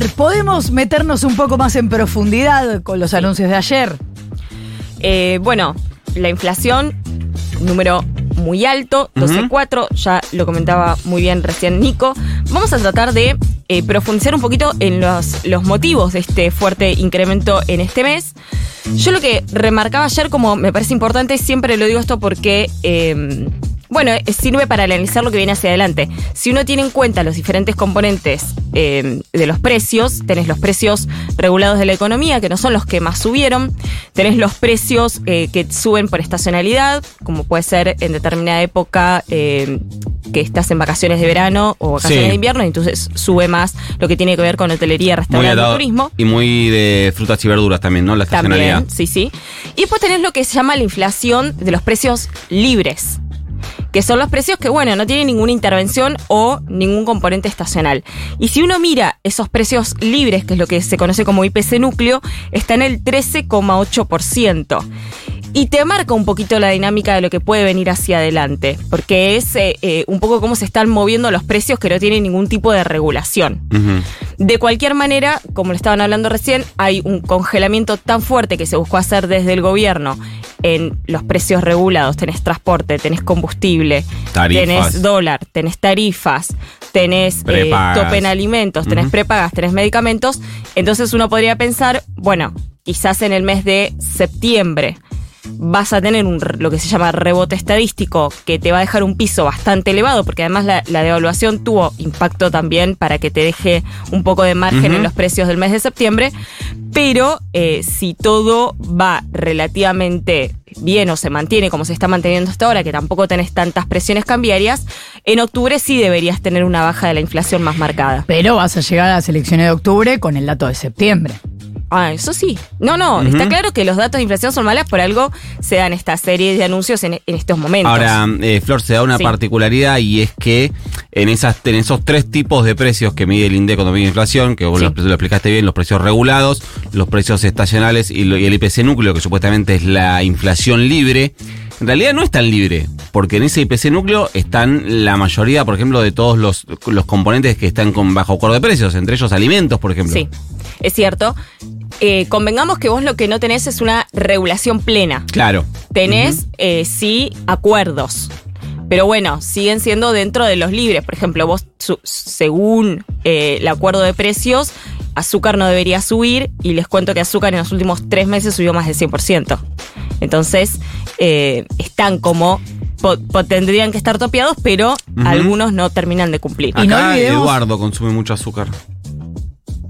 ver, podemos meternos un poco más en profundidad con los anuncios de ayer. Eh, bueno, la inflación, número muy alto, 12.4, ya lo comentaba muy bien recién Nico. Vamos a tratar de eh, profundizar un poquito en los, los motivos de este fuerte incremento en este mes. Yo lo que remarcaba ayer como me parece importante, siempre lo digo esto porque... eh, bueno, eh, sirve para analizar lo que viene hacia adelante. Si uno tiene en cuenta los diferentes componentes eh, de los precios, tenés los precios regulados de la economía, que no son los que más subieron, tenés los precios eh, que suben por estacionalidad, como puede ser en determinada época eh, que estás en vacaciones de verano o vacaciones Sí. de invierno, y entonces sube más lo que tiene que ver con hotelería, restaurante, atado- turismo. Y muy de frutas y verduras también, ¿no? La estacionalidad. También, sí, sí. Y después tenés lo que se llama la inflación de los precios libres, que son los precios que, bueno, no tienen ninguna intervención o ningún componente estacional. Y si uno mira esos precios libres, que es lo que se conoce como IPC núcleo, está en el 13,8%. Y te marca un poquito la dinámica de lo que puede venir hacia adelante, porque es eh, eh, un poco cómo se están moviendo los precios que no tienen ningún tipo de regulación. De cualquier manera, como lo estaban hablando recién, hay un congelamiento tan fuerte que se buscó hacer desde el gobierno en los precios regulados. Tenés transporte, tenés combustible, Tarifas. tenés dólar, tenés tarifas, tenés eh, tope en alimentos, tenés prepagas, tenés medicamentos. Entonces uno podría pensar, bueno, quizás en el mes de septiembre vas a tener un, lo que se llama rebote estadístico que te va a dejar un piso bastante elevado, porque además la, la devaluación tuvo impacto también para que te deje un poco de margen en los precios del mes de septiembre, pero eh, si todo va relativamente bien o se mantiene como se está manteniendo hasta ahora, que tampoco tenés tantas presiones cambiarias, en octubre sí deberías tener una baja de la inflación más marcada. Pero vas a llegar a las elecciones de octubre con el dato de septiembre. Ah, eso sí. No, no, está claro que los datos de inflación son malas, por algo se dan esta serie de anuncios en, en estos momentos. Ahora, eh, Flor, se da una Sí. particularidad y es que en, esas, en esos tres tipos de precios que mide el INDEC cuando mide inflación, que vos Sí. lo, lo explicaste bien, los precios regulados, los precios estacionales y, lo- y el IPC núcleo, que supuestamente es la inflación libre, en realidad no es tan libre, porque en ese IPC núcleo están la mayoría, por ejemplo, de todos los, los componentes que están con bajo acuerdo de precios, entre ellos alimentos, por ejemplo. Sí, es cierto. Eh, convengamos que vos lo que no tenés es una regulación plena. Claro. Tenés, eh, sí, acuerdos. Pero bueno, siguen siendo dentro de los libres. Por ejemplo, vos, su- según eh, el acuerdo de precios, azúcar no debería subir y les cuento que azúcar en los últimos tres meses subió más del 100%. Entonces, eh, están como... po- po- tendrían que estar topeados, pero algunos no terminan de cumplir. Y no Acá olvidemos- Eduardo consume mucho azúcar.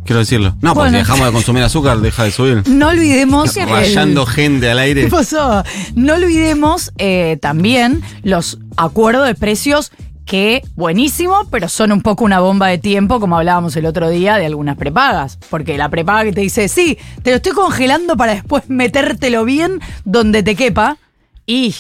Quiero decirlo. No, porque Bueno. si dejamos de consumir azúcar, deja de subir. No olvidemos. el- Rayando gente al aire. ¿Qué pasó? No olvidemos eh, también los acuerdos de precios que buenísimo, pero son un poco una bomba de tiempo, como hablábamos el otro día de algunas prepagas. Porque la prepaga que te dice, sí, te lo estoy congelando para después metértelo bien donde te quepa. Y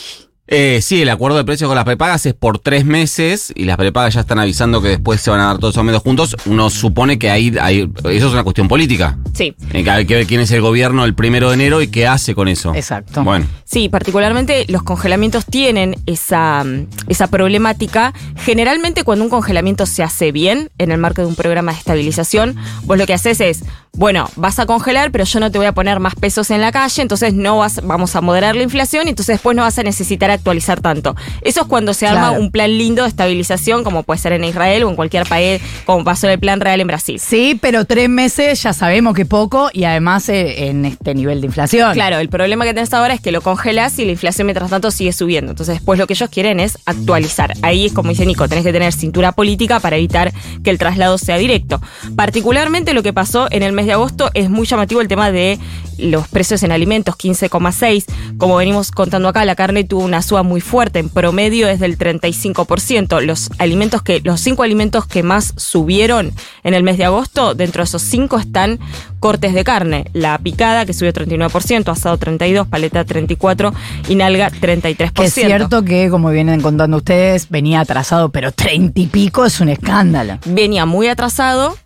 Eh, sí, el acuerdo de precios con las prepagas es por tres meses y las prepagas ya están avisando que después se van a dar todos esos medios juntos. Uno supone que ahí, ahí- eso es una cuestión política. Sí. Eh, que hay que ver quién es el gobierno el primero de enero y qué hace con eso. Exacto. Bueno. Sí, particularmente los congelamientos tienen esa, esa problemática. Generalmente cuando un congelamiento se hace bien en el marco de un programa de estabilización, vos lo que haces es, bueno, vas a congelar, pero yo no te voy a poner más pesos en la calle, entonces no vas, vamos a moderar la inflación y entonces después no vas a necesitar actualizar tanto. Eso es cuando se arma Claro. un plan lindo de estabilización, como puede ser en Israel o en cualquier país, como pasó en el plan real en Brasil. sí, pero tres meses ya sabemos que poco y además eh, en este nivel de inflación. Claro, el problema que tenés ahora es que lo congelas y la inflación mientras tanto sigue subiendo. Entonces después lo que ellos quieren es actualizar. Ahí es como dice Nico, tenés que tener cintura política para evitar que el traslado sea directo. Particularmente lo que pasó en el mes de agosto es muy llamativo el tema de los precios en alimentos, 15,6. Como venimos contando acá, la carne tuvo una suba muy fuerte, en promedio es del 35%. Los alimentos que, los cinco alimentos que más subieron en el mes de agosto, dentro de esos cinco están cortes de carne. La picada, que subió 39%, asado 32%, paleta 34% y nalga 33%. Que es cierto que, como vienen contando ustedes, venía atrasado, pero treinta y pico es un escándalo. venía muy atrasado.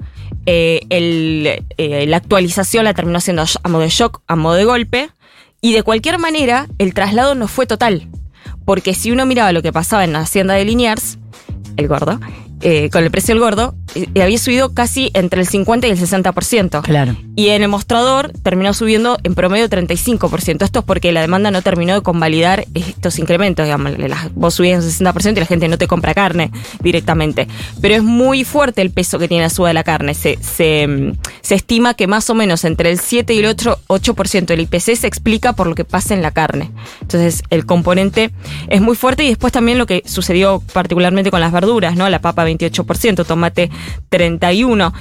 eh, el, eh, la actualización la terminó haciendo a modo de shock, a modo de golpe. Y de cualquier manera, el traslado no fue total. Porque si uno miraba lo que pasaba en la hacienda de Liniers, el gordo, eh, con el precio del gordo, había subido casi entre el 50 y el 60%. Claro. Y en el mostrador terminó subiendo en promedio 35%. Esto es porque la demanda no terminó de convalidar estos incrementos. Digamos, vos subías un 60% y la gente no te compra carne directamente. Pero es muy fuerte el peso que tiene la suba de la carne. Se, se, se estima que más o menos entre el 7 y el 8%, 8% del IPC se explica por lo que pasa en la carne. Entonces el componente es muy fuerte y después también lo que sucedió particularmente con las verduras, ¿no? La papa 28%, tomate 31%.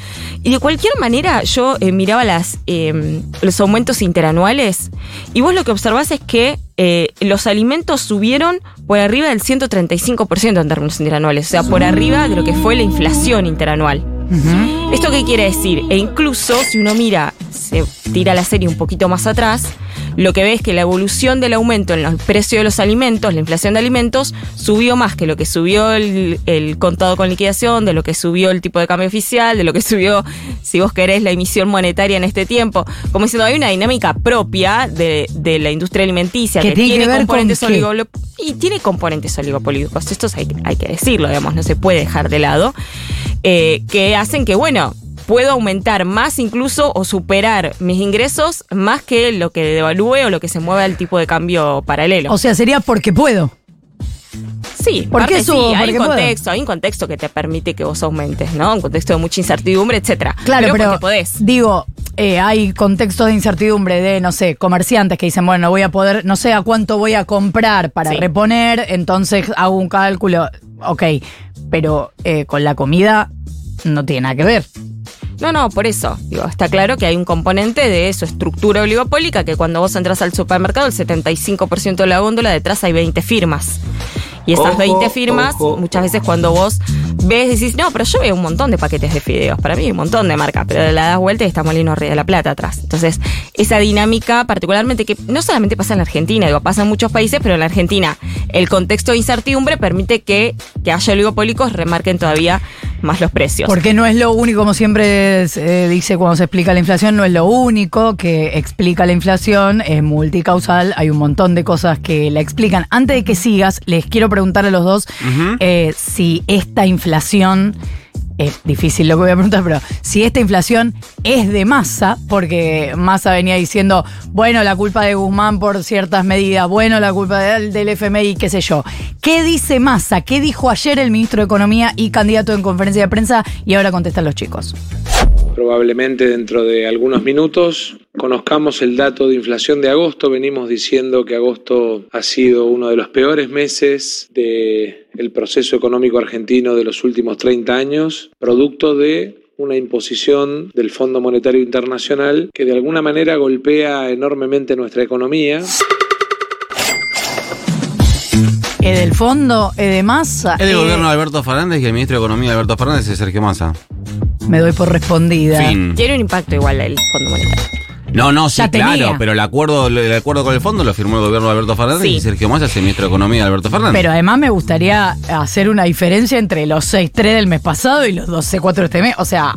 Y de cualquier manera yo eh, miraba las, eh, los aumentos interanuales y vos lo que observás es que eh, los alimentos subieron por arriba del 135% en términos interanuales, o sea, por arriba de lo que fue la inflación interanual. ¿Esto qué quiere decir? E incluso si uno mira, se tira la serie un poquito más atrás, lo que ve es que la evolución del aumento en los precios de los alimentos, la inflación de alimentos, subió más que lo que subió el, contado con liquidación, de lo que subió el tipo de cambio oficial, de lo que subió, si vos querés, la emisión monetaria en este tiempo. Como diciendo, hay una dinámica propia de, la industria alimenticia que, tiene, componentes y tiene componentes oligopolíticos. Esto hay, hay que decirlo, digamos, no se puede dejar de lado. Eh, que hacen que, bueno, puedo aumentar más incluso o superar mis ingresos más que lo que devalúe o lo que se mueva el tipo de cambio paralelo. O sea, sería porque puedo. Sí, porque sí, hay un contexto, hay un contexto que te permite que vos aumentes, ¿no? Un contexto de mucha incertidumbre, etcétera. Claro, pero, podés. digo, eh, hay contextos de incertidumbre de, no sé, comerciantes que dicen, bueno, voy a poder, no sé a cuánto voy a comprar para reponer, entonces hago un cálculo, ok, pero eh, con la comida no tiene nada que ver. No, no, por eso. Está claro que hay un componente de su estructura oligopólica que cuando vos entras al supermercado, el 75% de la góndola detrás hay 20 firmas. Y esas 20 firmas, muchas veces cuando vos ves, decís, no, pero yo veo un montón de paquetes de fideos. Para mí un montón de marcas, pero la das vuelta y está Molino Río de la Plata atrás. Entonces, esa dinámica, particularmente que no solamente pasa en la Argentina, digo, pasa en muchos países, pero en la Argentina el contexto de incertidumbre permite que, que haya oligopólicos remarquen todavía más los precios. Porque no es lo único, como siempre se dice cuando se explica la inflación, no es lo único que explica la inflación, es multicausal, hay un montón de cosas que la explican. Antes de que sigas, les quiero preguntar a los dos eh, si esta inflación es difícil lo que voy a preguntar, pero si esta inflación es de masa, porque Massa venía diciendo, bueno, la culpa de Guzmán por ciertas medidas, bueno, la culpa del, del FMI, qué sé yo. ¿Qué dice Massa? ¿Qué dijo ayer el ministro de Economía y candidato en conferencia de prensa? Y ahora contestan los chicos. Probablemente dentro de algunos minutos conozcamos el dato de inflación de agosto. Venimos diciendo que agosto ha sido uno de los peores meses del proceso económico argentino de los últimos 30 años, producto de una imposición del Fondo Monetario Internacional que de alguna manera golpea enormemente nuestra economía. ¿Es del fondo? ¿Es de masa? Es del gobierno de Alberto Fernández y el ministro de Economía de Alberto Fernández es Sergio Massa. Me doy por respondida. Tiene un impacto igual el Fondo Monetario. No, no, sí, claro, pero el acuerdo, el acuerdo con el fondo lo firmó el gobierno de Alberto Fernández y Sergio Massa es el ministro de Economía de Alberto Fernández. Pero además me gustaría hacer una diferencia entre los 6-3 del mes pasado y los 12-4 de este mes. O sea,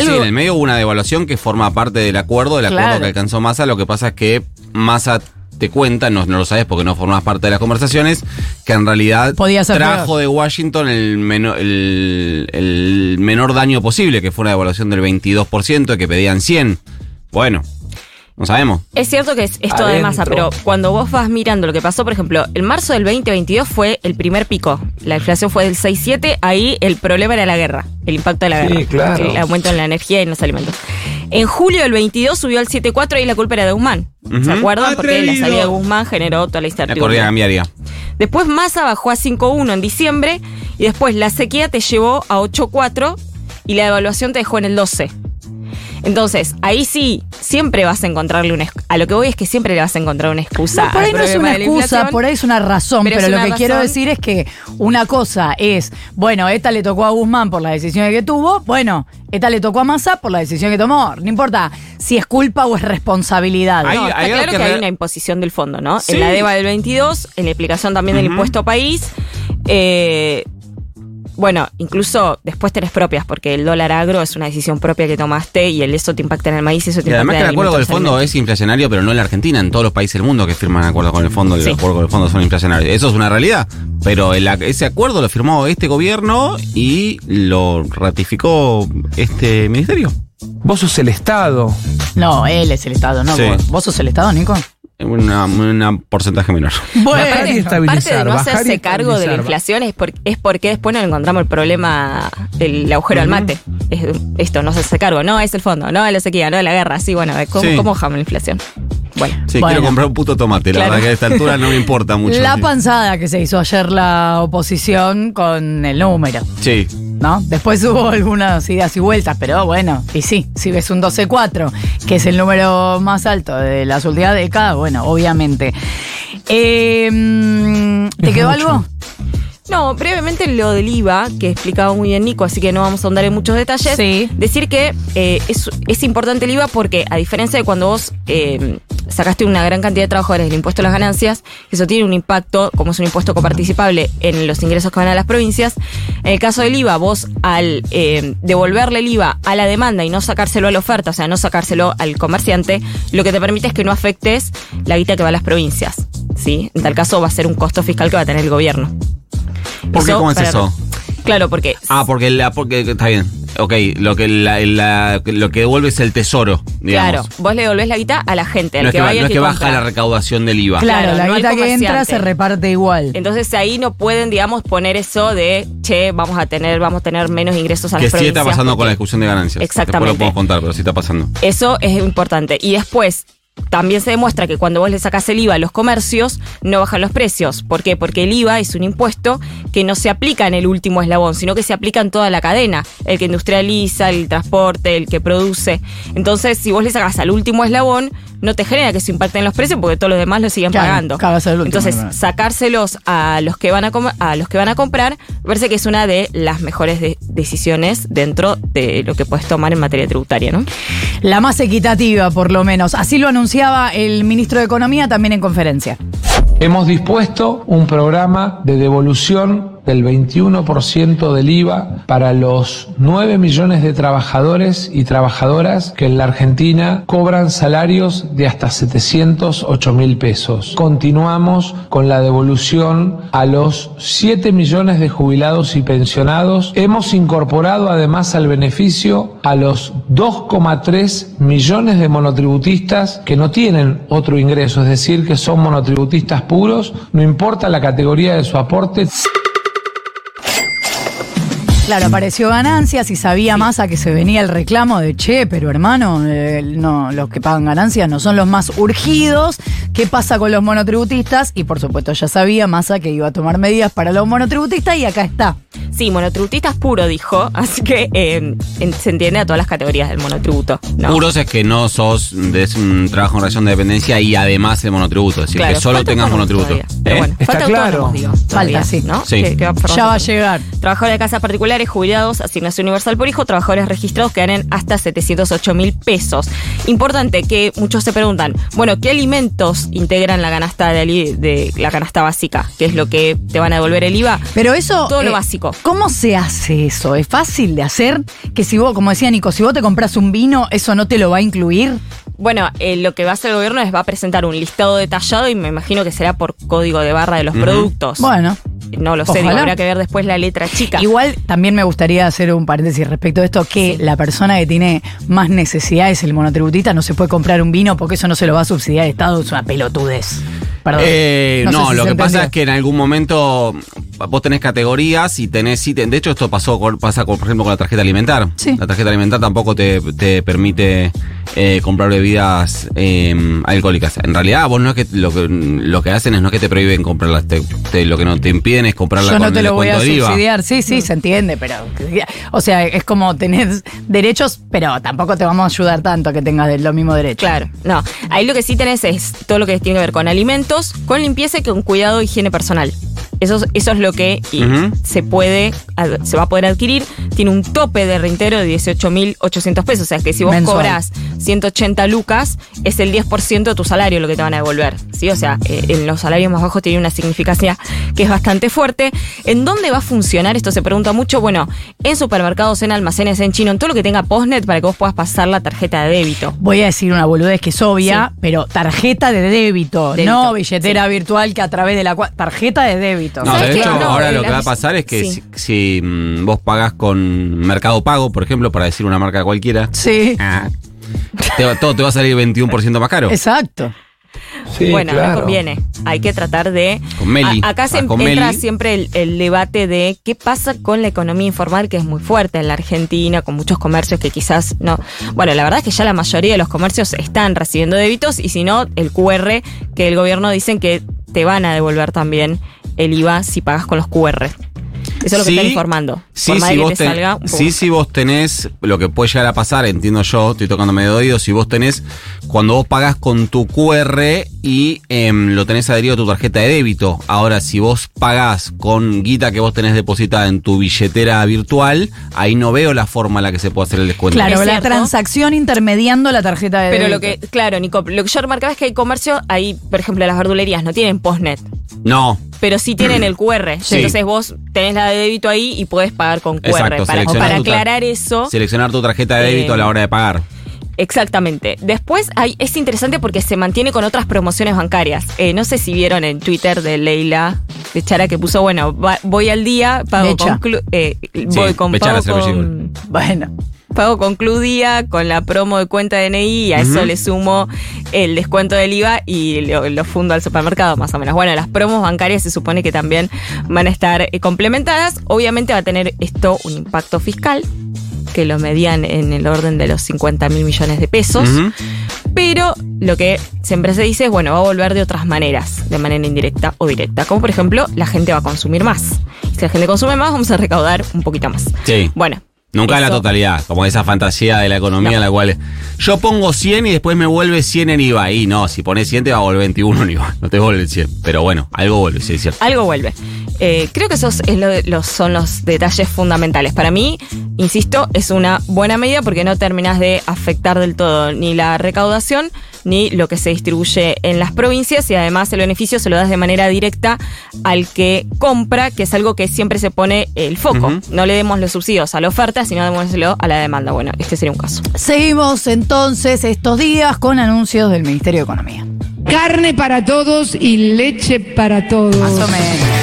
Sí, en el medio hubo una devaluación que forma parte del acuerdo, del acuerdo que alcanzó Massa. Lo que pasa es que Massa te cuenta, no, no lo sabes porque no formas parte de las conversaciones, que en realidad trajo de Washington el, menor, el, menor daño posible, que fue una devaluación del 22%, que pedían 100. Bueno, no sabemos. Es cierto que es esto de masa, pero cuando vos vas mirando lo que pasó, por ejemplo, el marzo del 2022 fue el primer pico. La inflación fue del 6,7. Ahí el problema era la guerra, el impacto de la guerra. El aumento en la energía y en los alimentos. En julio del 22 subió al 7,4 y la culpa era de Guzmán. ¿Se acuerdan? Porque la salida de Guzmán generó toda la incertidumbre. La cambiaría. Después Massa bajó a 5,1 en diciembre y después la sequía te llevó a 8,4 y la devaluación te dejó en el 12. Entonces, ahí sí, siempre vas a encontrarle una A lo que voy es que siempre le vas a encontrar una excusa. por ahí no es una excusa, por ahí es una razón, pero, lo que quiero decir es que una cosa es, bueno, esta le tocó a Guzmán por la decisión que tuvo, bueno, esta le tocó a Massa por la decisión que tomó. No importa si es culpa o es responsabilidad. No, está claro que, hay una imposición del fondo, ¿no? En la DEVA del 22, en la explicación también del impuesto país. Eh, bueno, incluso después tenés propias, porque el dólar agro es una decisión propia que tomaste y el eso te impacta en el maíz y eso te Y además impacta que el acuerdo con el fondo es inflacionario, pero no en la Argentina, en todos los países del mundo que firman acuerdos con el fondo, y Sí. los acuerdos con el fondo son inflacionarios. Eso es una realidad, pero el ese acuerdo lo firmó este gobierno y lo ratificó este ministerio. Vos sos el Estado. No, él es el Estado, no Sí. vos. ¿Vos sos el Estado, Nico? Una, una porcentaje menor. Bueno, Bajar y Parte de no bajar y hacerse cargo de la inflación es, por- es porque después no encontramos el problema del agujero al mate. Es esto, no hacerse cargo. No, es el fondo, no es la sequía, no es la guerra. Sí, bueno, ¿cómo, Sí. cómo bajamos la inflación? Bueno, Sí, Bueno. quiero comprar un puto tomate, la Claro. verdad que a esta altura no me importa mucho. la Sí. panzada que se hizo ayer la oposición con el número. Sí. ¿No? Después hubo algunas ideas y vueltas, pero bueno, y sí, si ves un 12-4, que es el número más alto de las últimas décadas, bueno, obviamente. Eh, mm, ¿Te quedó mucho. algo? No, brevemente lo del IVA, que explicaba muy bien Nico, así que no vamos a ahondar en muchos detalles. Sí. Decir que eh, es, es importante el IVA porque, a diferencia de cuando vos eh, sacaste una gran cantidad de trabajadores del impuesto a las ganancias, eso tiene un impacto, como es un impuesto coparticipable, en los ingresos que van a las provincias. En el caso del IVA, vos al eh, devolverle el IVA a la demanda y no sacárselo a la oferta, o sea, no sacárselo al comerciante, lo que te permite es que no afectes la guita que va a las provincias. ¿sí? En tal caso, va a ser un costo fiscal que va a tener el gobierno. ¿Por qué? ¿Cómo es para- eso? Claro, porque Ah, porque, la, porque está bien. Ok, lo que, la, la- lo que devuelve es el tesoro, digamos. Claro, vos le devolvés la guita a la gente, al No es que, que, no es que que baja compra. la recaudación del IVA. Claro, Claro, la no guita que entra se reparte igual. Entonces ahí no pueden, digamos, poner eso de, che, vamos a tener, vamos a tener menos ingresos a Que las sí está pasando con la discusión de ganancias. Exactamente. Después lo podemos contar, pero sí está pasando. Eso es importante. Y después, también se demuestra que cuando vos le sacás el IVA a los comercios, no bajan los precios. ¿Por qué? Porque el IVA es un impuesto que no se aplica en el último eslabón, sino que se aplica en toda la cadena. El que industrializa, el transporte, el que produce. Entonces, si vos le sacás al último eslabón, no te genera que eso impacte en los precios porque todos los demás lo siguen Claro, pagando. al último, Entonces, sacárselos a los que van a, a los que van a comprar, me parece que es una de las mejores de- decisiones dentro de lo que puedes tomar en materia tributaria, ¿no? La más equitativa, por lo menos. Así lo anunciaba el ministro de Economía también en conferencia. Hemos dispuesto un programa de devolución del 21% del IVA para los 9 millones de trabajadores y trabajadoras que en la Argentina cobran salarios de hasta 708 mil pesos. Continuamos con la devolución a los 7 millones de jubilados y pensionados. Hemos incorporado además al beneficio a los 2,3 millones de monotributistas que no tienen otro ingreso, es decir, que son monotributistas puros, no importa la categoría de su aporte. Claro, apareció ganancias y sabía más a que se venía el reclamo de che, pero hermano, eh, no, los que pagan ganancias no son los más urgidos. ¿Qué pasa con los monotributistas? Y por supuesto ya sabía Massa que iba a tomar medidas para los monotributistas y acá está. Sí, monotributistas puro, dijo, así que eh, en- se entiende a todas las categorías del monotributo. ¿no? Puros es que no sos de un trabajo en relación de dependencia y además el monotributo. Es decir, Claro, que solo falta tengas monotributo. ¿Eh? bueno, Está falta claro. autónomos, digo, todavía, sí. ¿no? Sí. Que- que va por Ya va a llegar. Trabajadores de casas jubilados, asignación universal por hijo, trabajadores registrados que ganen hasta 708 mil pesos. Importante que muchos se preguntan, bueno, ¿qué alimentos integran la canasta de, ali- de la canasta básica? ¿Qué es lo que te van a devolver el IVA? Pero eso. eh, Todo lo básico. ¿Cómo se hace eso? ¿Es fácil de hacer? Que si vos, como decía Nico, si vos te compras un vino, ¿eso no te lo va a incluir? Bueno, eh, lo que va a hacer el gobierno es va a presentar un listado detallado y me imagino que será por código de barra de los productos. Bueno. No lo sé, digo, habrá que ver después la letra chica. Igual también me gustaría hacer un paréntesis respecto a esto, que Sí. la persona que tiene más necesidades, el monotributista, no se puede comprar un vino porque eso no se lo va a subsidiar el Estado, es una pelotudez. Perdón. Eh, no, si lo que pasa es que en algún momento vos tenés categorías y tenés ítems. De hecho, esto pasó con- pasa, con, por ejemplo, con la tarjeta alimentar. Sí. La tarjeta alimentar tampoco te, te permite eh, comprar bebidas eh, alcohólicas. En realidad, vos no es que lo que lo que hacen es no es que te prohíben comprarlas. te- te- lo que no te impiden es comprarlas Yo con no te el lo voy a subsidiar, sí, sí, se entiende, pero. O sea, es como tener derechos, pero tampoco te vamos a ayudar tanto a que tengas de- los mismos derechos. Claro, no. Ahí lo que sí tenés es todo lo que tiene que ver con alimentos, con limpieza y con cuidado e higiene personal. Eso, es- eso es lo que Ujú. se puede, se va a poder adquirir. Tiene un tope de reintegro de 18.800 pesos. O sea que si vos Mensual. cobras 180 lucas, es el 10% de tu salario lo que te van a devolver. ¿sí? O sea, eh, en los salarios más bajos tiene una significancia que es bastante fuerte. ¿En dónde va a funcionar? Esto se pregunta mucho. Bueno, en supermercados, en almacenes, en chino, en todo lo que tenga postnet para que vos puedas pasar la tarjeta de débito. Voy a decir una boludez que es obvia, pero tarjeta de débito, Débito, no billetera virtual que a través de la cual. Tarjeta de débito. No, ¿Sabes de hecho, No, ahora lo que va a pasar es que sí. si, si, mm, vos pagás con Mercado Pago, por ejemplo, para decir una marca cualquiera, Sí, ah, te va- todo te va a salir 21% más caro. exacto. Sí, bueno, claro. no conviene. Hay que tratar de. Con Meli. A- acá se Ah, con entra Meli. siempre el, el debate de qué pasa con la economía informal, que es muy fuerte en la Argentina, con muchos comercios que quizás no. Bueno, la verdad es que ya la mayoría de los comercios están recibiendo débitos y si no, el QR que el gobierno dicen que te van a devolver también el IVA si pagas con los QR. Eso es lo que Sí, están informando. Sí, Por más si que vos, te ten- salga un poco sí, más si vos tenés, lo que puede llegar a pasar, entiendo yo, estoy tocando medio de oído, si vos tenés, cuando vos pagás con tu QR y em, lo tenés adherido a tu tarjeta de débito. Ahora, si vos pagás con guita que vos tenés depositada en tu billetera virtual, ahí no veo la forma en la que se puede hacer el descuento. Claro, la transacción intermediando la tarjeta de Pero lo débito. que, claro, Nico, lo que yo remarcaba es que hay comercio, ahí, por ejemplo, las verdulerías no tienen postnet. No, pero sí tienen el QR. Sí. Entonces vos tenés la de débito ahí y puedes pagar con QR. Exacto, para, para aclarar eso. seleccionar tu tarjeta de débito Eh, a la hora de pagar. Exactamente. Después hay, es interesante porque se mantiene con otras promociones bancarias. Eh, no sé si vieron en Twitter de Leila de Chara que puso, bueno, va- voy al día, pago Becha. con, clu- eh, voy con, pago con, Bueno, pago con Club Día, con la promo de cuenta DNI y a eso le sumo el descuento del IVA y lo, lo fundo al supermercado, más o menos. Bueno, las promos bancarias se supone que también van a estar eh, complementadas. Obviamente va a tener esto un impacto fiscal que lo medían en el orden de los 50 mil millones de pesos. Pero lo que siempre se dice es, bueno, va a volver de otras maneras, de manera indirecta o directa. Como por ejemplo, la gente va a consumir más. Si la gente consume más, vamos a recaudar un poquito más. Sí. Bueno. Nunca la eso- totalidad, como esa fantasía de la economía No. en la cual yo pongo 100 y después me vuelve 100 en IVA. Y no, si pones 100 te va a volver 21 en IVA, no te vuelve el 100. Pero bueno, algo vuelve, sí, es cierto. algo vuelve. Eh, creo que esos es lo los, son los detalles fundamentales. Para mí, insisto, es una buena medida porque no terminas de afectar del todo ni la recaudación ni lo que se distribuye en las provincias y además el beneficio se lo das de manera directa al que compra, que es algo que siempre se pone el foco. No le demos los subsidios a la oferta, sino démoslo a la demanda. Bueno, este sería un caso. seguimos entonces estos días con anuncios del Ministerio de Economía. Carne para todos y leche para todos. Más o menos.